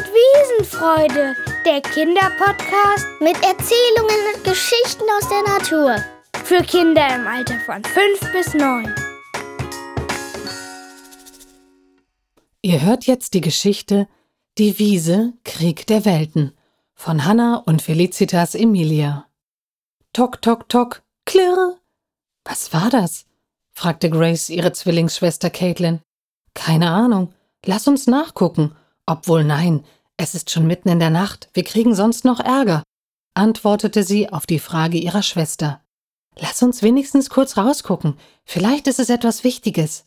und Wiesenfreude, der Kinderpodcast mit Erzählungen und Geschichten aus der Natur. Für Kinder im Alter von 5 bis 9. Ihr hört jetzt die Geschichte Die Wiese, Krieg der Welten von Hannah und Felicitas Emilia. Tok, tok, tok, klirr. Was war das? fragte Grace ihre Zwillingsschwester Caitlin. Keine Ahnung. Lass uns nachgucken. Obwohl nein, es ist schon mitten in der Nacht, wir kriegen sonst noch Ärger, antwortete sie auf die Frage ihrer Schwester. Lass uns wenigstens kurz rausgucken, vielleicht ist es etwas Wichtiges.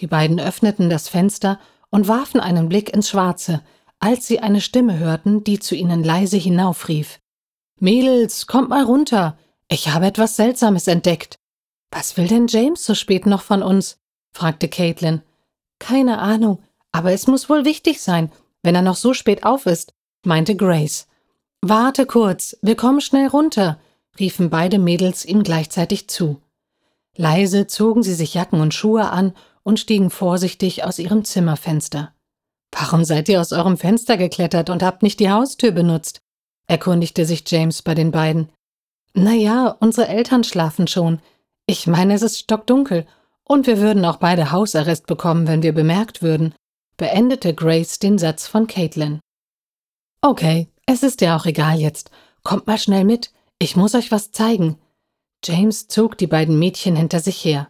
Die beiden öffneten das Fenster und warfen einen Blick ins Schwarze, als sie eine Stimme hörten, die zu ihnen leise hinaufrief. Mädels, kommt mal runter. Ich habe etwas Seltsames entdeckt. Was will denn James so spät noch von uns? fragte Caitlin. Keine Ahnung, aber es muss wohl wichtig sein, wenn er noch so spät auf ist, meinte Grace. Warte kurz, wir kommen schnell runter, riefen beide Mädels ihm gleichzeitig zu. Leise zogen sie sich Jacken und Schuhe an und stiegen vorsichtig aus ihrem Zimmerfenster. Warum seid ihr aus eurem Fenster geklettert und habt nicht die Haustür benutzt? erkundigte sich James bei den beiden. Na ja, unsere Eltern schlafen schon. Ich meine, es ist stockdunkel und wir würden auch beide Hausarrest bekommen, wenn wir bemerkt würden, beendete Grace den Satz von Caitlin. Okay, es ist ja auch egal jetzt. Kommt mal schnell mit. Ich muss euch was zeigen. James zog die beiden Mädchen hinter sich her.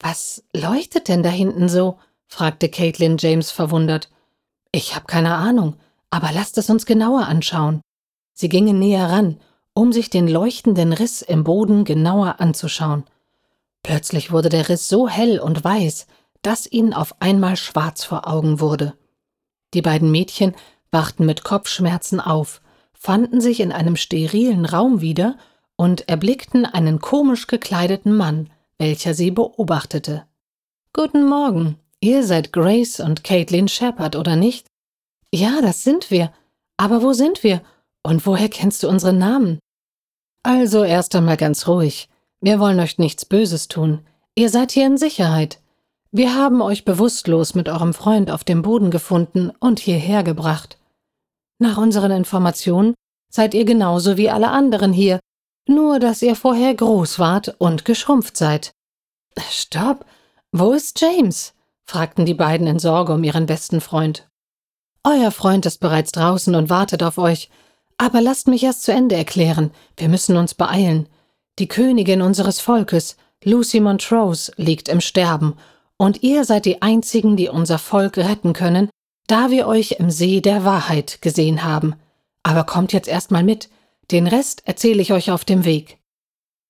Was leuchtet denn da hinten so? fragte Caitlin James verwundert. Ich habe keine Ahnung, aber lasst es uns genauer anschauen. Sie gingen näher ran, um sich den leuchtenden Riss im Boden genauer anzuschauen. Plötzlich wurde der Riss so hell und weiß, dass ihnen auf einmal schwarz vor Augen wurde. Die beiden Mädchen wachten mit Kopfschmerzen auf, fanden sich in einem sterilen Raum wieder und erblickten einen komisch gekleideten Mann, welcher sie beobachtete. Guten Morgen, Ihr seid Grace und Caitlin Shepard, oder nicht? Ja, das sind wir. Aber wo sind wir? Und woher kennst du unseren Namen? Also erst einmal ganz ruhig. Wir wollen euch nichts Böses tun. Ihr seid hier in Sicherheit. Wir haben euch bewusstlos mit eurem Freund auf dem Boden gefunden und hierher gebracht. Nach unseren Informationen seid ihr genauso wie alle anderen hier, nur dass ihr vorher groß wart und geschrumpft seid. Stopp! Wo ist James? fragten die beiden in Sorge um ihren besten Freund. Euer Freund ist bereits draußen und wartet auf euch. Aber lasst mich erst zu Ende erklären. Wir müssen uns beeilen. Die Königin unseres Volkes, Lucy Montrose, liegt im Sterben, und ihr seid die einzigen, die unser Volk retten können, da wir euch im See der Wahrheit gesehen haben. Aber kommt jetzt erstmal mit, den Rest erzähle ich euch auf dem Weg.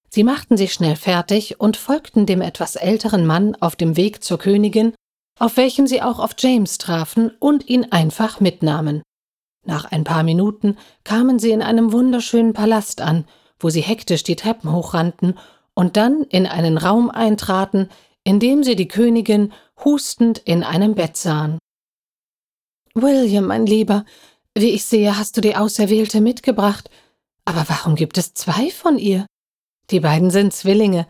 Sie machten sich schnell fertig und folgten dem etwas älteren Mann auf dem Weg zur Königin auf welchem sie auch auf James trafen und ihn einfach mitnahmen. Nach ein paar Minuten kamen sie in einem wunderschönen Palast an, wo sie hektisch die Treppen hochrannten und dann in einen Raum eintraten, in dem sie die Königin hustend in einem Bett sahen. William, mein Lieber, wie ich sehe, hast du die Auserwählte mitgebracht. Aber warum gibt es zwei von ihr? Die beiden sind Zwillinge.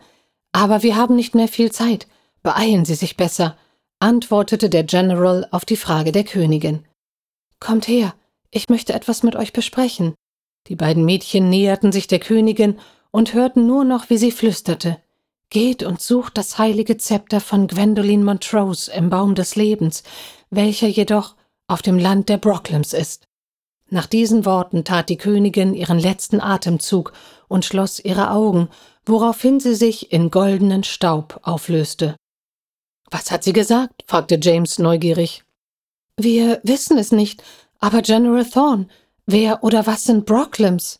Aber wir haben nicht mehr viel Zeit. Beeilen Sie sich besser antwortete der General auf die Frage der Königin. Kommt her, ich möchte etwas mit euch besprechen. Die beiden Mädchen näherten sich der Königin und hörten nur noch, wie sie flüsterte. Geht und sucht das heilige Zepter von Gwendoline Montrose im Baum des Lebens, welcher jedoch auf dem Land der Brocklems ist. Nach diesen Worten tat die Königin ihren letzten Atemzug und schloss ihre Augen, woraufhin sie sich in goldenen Staub auflöste. Was hat sie gesagt? fragte James neugierig. Wir wissen es nicht, aber General Thorne, wer oder was sind Brocklems?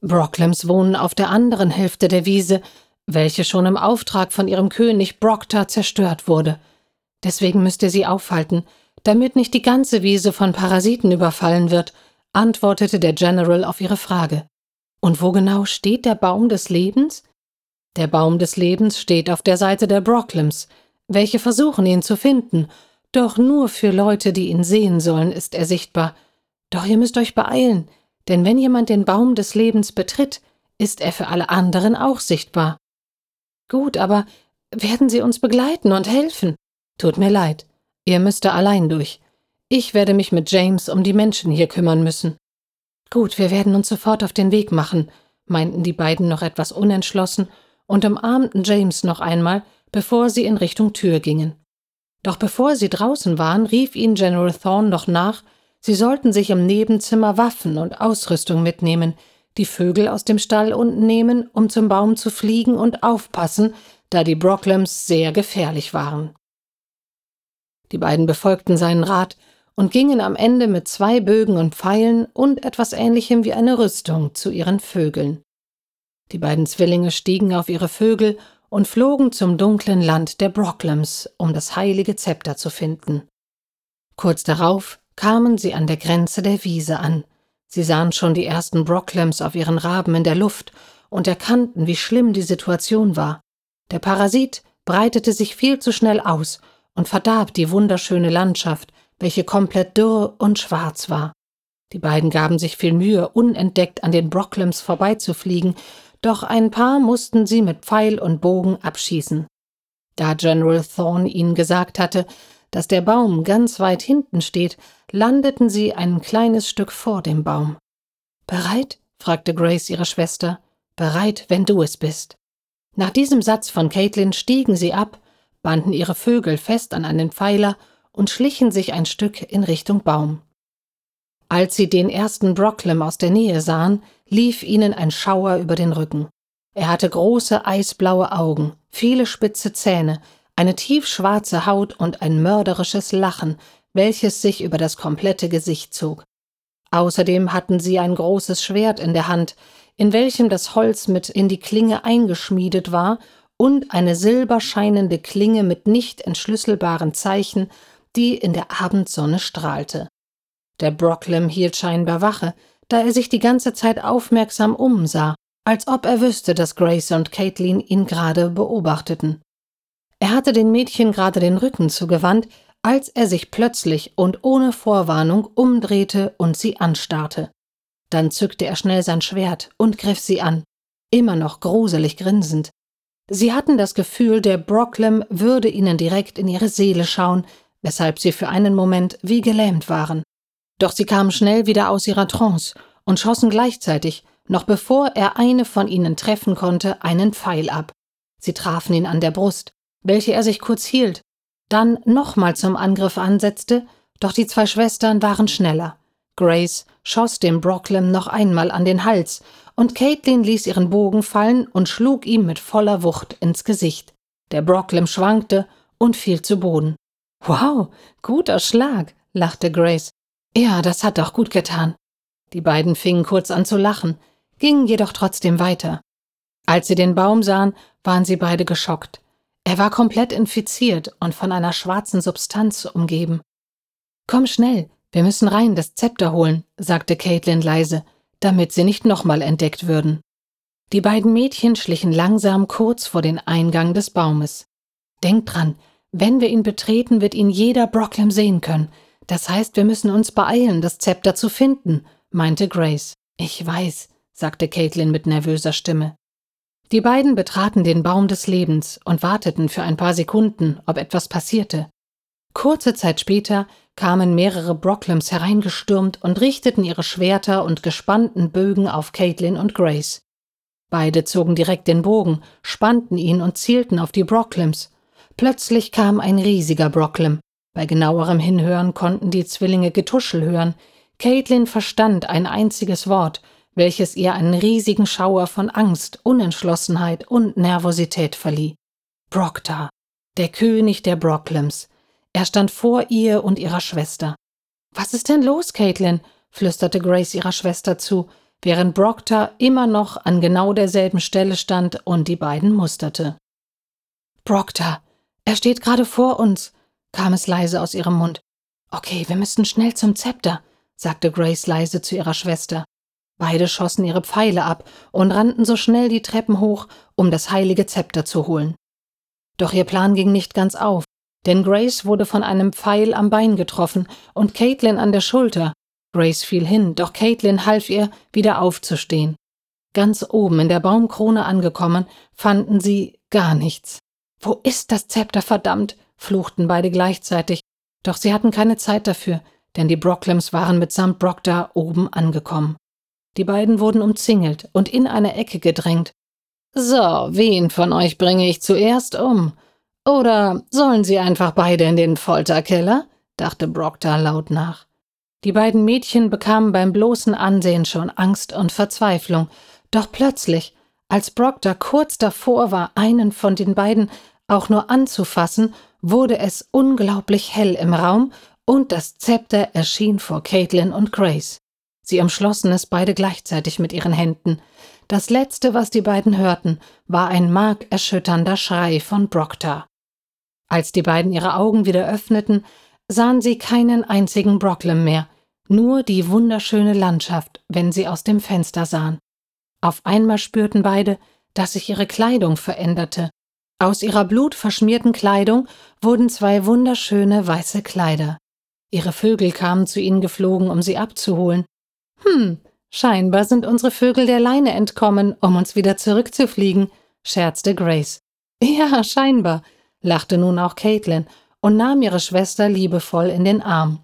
Brocklems wohnen auf der anderen Hälfte der Wiese, welche schon im Auftrag von ihrem König Brocktar zerstört wurde. Deswegen müsst ihr sie aufhalten, damit nicht die ganze Wiese von Parasiten überfallen wird, antwortete der General auf ihre Frage. Und wo genau steht der Baum des Lebens? Der Baum des Lebens steht auf der Seite der Brocklems, welche versuchen, ihn zu finden, doch nur für Leute, die ihn sehen sollen, ist er sichtbar. Doch ihr müsst euch beeilen, denn wenn jemand den Baum des Lebens betritt, ist er für alle anderen auch sichtbar. Gut, aber werden Sie uns begleiten und helfen? Tut mir leid, ihr müsst allein durch. Ich werde mich mit James um die Menschen hier kümmern müssen. Gut, wir werden uns sofort auf den Weg machen, meinten die beiden noch etwas unentschlossen und umarmten James noch einmal, bevor sie in Richtung Tür gingen. Doch bevor sie draußen waren, rief ihnen General Thorne noch nach, sie sollten sich im Nebenzimmer Waffen und Ausrüstung mitnehmen, die Vögel aus dem Stall unten nehmen, um zum Baum zu fliegen und aufpassen, da die Brocklams sehr gefährlich waren. Die beiden befolgten seinen Rat und gingen am Ende mit zwei Bögen und Pfeilen und etwas ähnlichem wie eine Rüstung zu ihren Vögeln. Die beiden Zwillinge stiegen auf ihre Vögel und flogen zum dunklen Land der Brocklams, um das heilige Zepter zu finden. Kurz darauf kamen sie an der Grenze der Wiese an. Sie sahen schon die ersten Brocklams auf ihren Raben in der Luft und erkannten, wie schlimm die Situation war. Der Parasit breitete sich viel zu schnell aus und verdarb die wunderschöne Landschaft, welche komplett dürr und schwarz war. Die beiden gaben sich viel Mühe, unentdeckt an den Brocklams vorbeizufliegen, doch ein paar mussten sie mit Pfeil und Bogen abschießen. Da General Thorne ihnen gesagt hatte, dass der Baum ganz weit hinten steht, landeten sie ein kleines Stück vor dem Baum. Bereit? fragte Grace ihre Schwester. Bereit, wenn du es bist. Nach diesem Satz von Caitlin stiegen sie ab, banden ihre Vögel fest an einen Pfeiler und schlichen sich ein Stück in Richtung Baum. Als sie den ersten Brocklam aus der Nähe sahen, lief ihnen ein Schauer über den Rücken. Er hatte große eisblaue Augen, viele spitze Zähne, eine tiefschwarze Haut und ein mörderisches Lachen, welches sich über das komplette Gesicht zog. Außerdem hatten sie ein großes Schwert in der Hand, in welchem das Holz mit in die Klinge eingeschmiedet war, und eine silberscheinende Klinge mit nicht entschlüsselbaren Zeichen, die in der Abendsonne strahlte. Der Brocklam hielt scheinbar Wache, da er sich die ganze Zeit aufmerksam umsah, als ob er wüsste, dass Grace und Caitlin ihn gerade beobachteten. Er hatte den Mädchen gerade den Rücken zugewandt, als er sich plötzlich und ohne Vorwarnung umdrehte und sie anstarrte. Dann zückte er schnell sein Schwert und griff sie an, immer noch gruselig grinsend. Sie hatten das Gefühl, der Brocklam würde ihnen direkt in ihre Seele schauen, weshalb sie für einen Moment wie gelähmt waren. Doch sie kamen schnell wieder aus ihrer Trance und schossen gleichzeitig, noch bevor er eine von ihnen treffen konnte, einen Pfeil ab. Sie trafen ihn an der Brust, welche er sich kurz hielt, dann nochmal zum Angriff ansetzte, doch die zwei Schwestern waren schneller. Grace schoss dem Brocklam noch einmal an den Hals, und Caitlin ließ ihren Bogen fallen und schlug ihm mit voller Wucht ins Gesicht. Der Brocklam schwankte und fiel zu Boden. Wow, guter Schlag, lachte Grace. Ja, das hat doch gut getan. Die beiden fingen kurz an zu lachen, gingen jedoch trotzdem weiter. Als sie den Baum sahen, waren sie beide geschockt. Er war komplett infiziert und von einer schwarzen Substanz umgeben. Komm schnell, wir müssen rein das Zepter holen, sagte Caitlin leise, damit sie nicht nochmal entdeckt würden. Die beiden Mädchen schlichen langsam kurz vor den Eingang des Baumes. Denk dran, wenn wir ihn betreten, wird ihn jeder Brocklam sehen können. Das heißt, wir müssen uns beeilen, das Zepter zu finden, meinte Grace. Ich weiß, sagte Caitlin mit nervöser Stimme. Die beiden betraten den Baum des Lebens und warteten für ein paar Sekunden, ob etwas passierte. Kurze Zeit später kamen mehrere Brocklams hereingestürmt und richteten ihre Schwerter und gespannten Bögen auf Caitlin und Grace. Beide zogen direkt den Bogen, spannten ihn und zielten auf die Brocklams. Plötzlich kam ein riesiger Brocklam. Bei genauerem Hinhören konnten die Zwillinge Getuschel hören. Caitlin verstand ein einziges Wort, welches ihr einen riesigen Schauer von Angst, Unentschlossenheit und Nervosität verlieh. Brocktar, der König der Brocklams. Er stand vor ihr und ihrer Schwester. Was ist denn los, Caitlin? flüsterte Grace ihrer Schwester zu, während Brocktar immer noch an genau derselben Stelle stand und die beiden musterte. Brocktar, er steht gerade vor uns, kam es leise aus ihrem Mund. Okay, wir müssen schnell zum Zepter, sagte Grace leise zu ihrer Schwester. Beide schossen ihre Pfeile ab und rannten so schnell die Treppen hoch, um das heilige Zepter zu holen. Doch ihr Plan ging nicht ganz auf, denn Grace wurde von einem Pfeil am Bein getroffen und Caitlin an der Schulter. Grace fiel hin, doch Caitlin half ihr, wieder aufzustehen. Ganz oben in der Baumkrone angekommen, fanden sie gar nichts. Wo ist das Zepter, verdammt? fluchten beide gleichzeitig. Doch sie hatten keine Zeit dafür, denn die Brocklams waren mitsamt Proctor oben angekommen. Die beiden wurden umzingelt und in eine Ecke gedrängt. So, wen von euch bringe ich zuerst um? Oder sollen sie einfach beide in den Folterkeller? dachte Proctor laut nach. Die beiden Mädchen bekamen beim bloßen Ansehen schon Angst und Verzweiflung, doch plötzlich, als Proctor kurz davor war, einen von den beiden auch nur anzufassen, wurde es unglaublich hell im Raum und das Zepter erschien vor Caitlin und Grace. Sie umschlossen es beide gleichzeitig mit ihren Händen. Das letzte, was die beiden hörten, war ein markerschütternder Schrei von Proctor. Als die beiden ihre Augen wieder öffneten, sahen sie keinen einzigen Brocklam mehr, nur die wunderschöne Landschaft, wenn sie aus dem Fenster sahen. Auf einmal spürten beide, dass sich ihre Kleidung veränderte. Aus ihrer blutverschmierten Kleidung wurden zwei wunderschöne weiße Kleider. Ihre Vögel kamen zu ihnen geflogen, um sie abzuholen. Hm, scheinbar sind unsere Vögel der Leine entkommen, um uns wieder zurückzufliegen, scherzte Grace. Ja, scheinbar, lachte nun auch Caitlin und nahm ihre Schwester liebevoll in den Arm.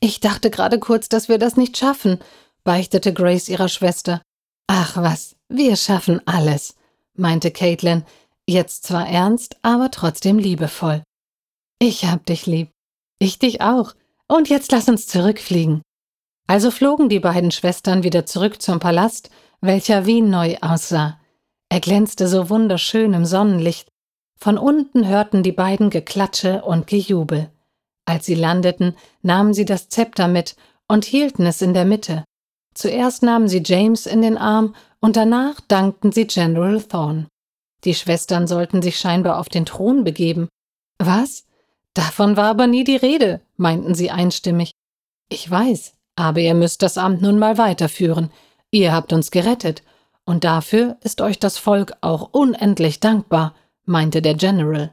Ich dachte gerade kurz, dass wir das nicht schaffen, beichtete Grace ihrer Schwester. Ach was, wir schaffen alles, meinte Caitlin, jetzt zwar ernst, aber trotzdem liebevoll. Ich hab dich lieb. Ich dich auch. Und jetzt lass uns zurückfliegen. Also flogen die beiden Schwestern wieder zurück zum Palast, welcher wie neu aussah. Er glänzte so wunderschön im Sonnenlicht. Von unten hörten die beiden Geklatsche und Gejubel. Als sie landeten, nahmen sie das Zepter mit und hielten es in der Mitte. Zuerst nahmen sie James in den Arm und danach dankten sie General Thorne. Die Schwestern sollten sich scheinbar auf den Thron begeben. Was? Davon war aber nie die Rede, meinten sie einstimmig. Ich weiß, aber ihr müsst das Amt nun mal weiterführen. Ihr habt uns gerettet, und dafür ist euch das Volk auch unendlich dankbar, meinte der General.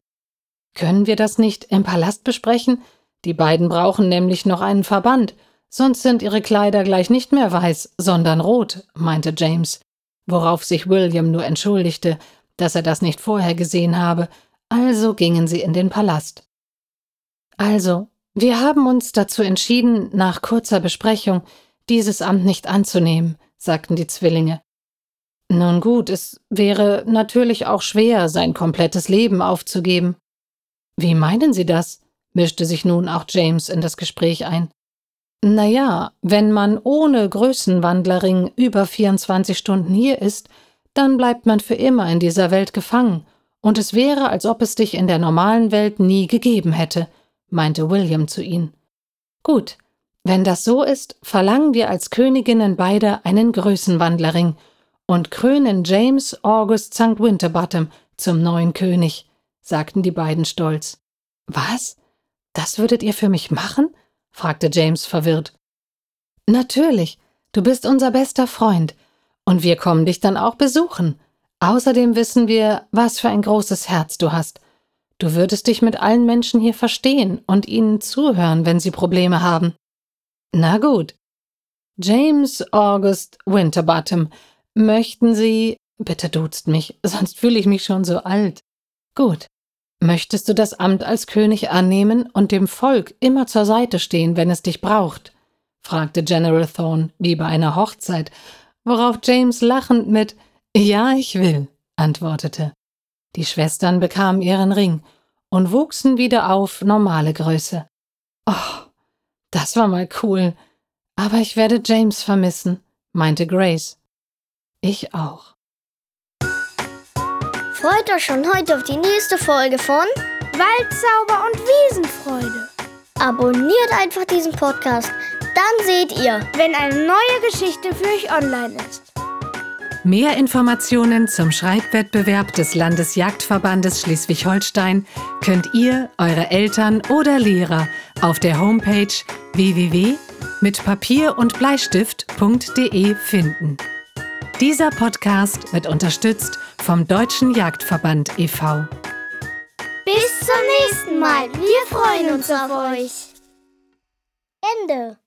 Können wir das nicht im Palast besprechen? Die beiden brauchen nämlich noch einen Verband, sonst sind ihre Kleider gleich nicht mehr weiß, sondern rot, meinte James, worauf sich William nur entschuldigte, dass er das nicht vorher gesehen habe, also gingen sie in den Palast. Also, wir haben uns dazu entschieden, nach kurzer Besprechung dieses Amt nicht anzunehmen, sagten die Zwillinge. Nun gut, es wäre natürlich auch schwer, sein komplettes Leben aufzugeben. Wie meinen Sie das? mischte sich nun auch James in das Gespräch ein. Na ja, wenn man ohne Größenwandlerring über 24 Stunden hier ist, dann bleibt man für immer in dieser Welt gefangen, und es wäre, als ob es dich in der normalen Welt nie gegeben hätte meinte William zu ihnen. Gut, wenn das so ist, verlangen wir als Königinnen beide einen Größenwandlerring und krönen James August St. Winterbottom zum neuen König, sagten die beiden stolz. Was? Das würdet ihr für mich machen? fragte James verwirrt. Natürlich, du bist unser bester Freund, und wir kommen dich dann auch besuchen. Außerdem wissen wir, was für ein großes Herz du hast, Du würdest dich mit allen Menschen hier verstehen und ihnen zuhören, wenn sie Probleme haben. Na gut. James August Winterbottom, möchten Sie. Bitte duzt mich, sonst fühle ich mich schon so alt. Gut. Möchtest du das Amt als König annehmen und dem Volk immer zur Seite stehen, wenn es dich braucht? fragte General Thorne wie bei einer Hochzeit, worauf James lachend mit Ja, ich will, antwortete. Die Schwestern bekamen ihren Ring und wuchsen wieder auf normale Größe. Oh, das war mal cool. Aber ich werde James vermissen, meinte Grace. Ich auch. Freut euch schon heute auf die nächste Folge von Waldzauber und Wiesenfreude. Abonniert einfach diesen Podcast, dann seht ihr, wenn eine neue Geschichte für euch online ist. Mehr Informationen zum Schreibwettbewerb des Landesjagdverbandes Schleswig-Holstein könnt ihr, eure Eltern oder Lehrer auf der Homepage www.mitpapier und Bleistift.de finden. Dieser Podcast wird unterstützt vom Deutschen Jagdverband e.V. Bis zum nächsten Mal. Wir freuen uns auf euch. Ende.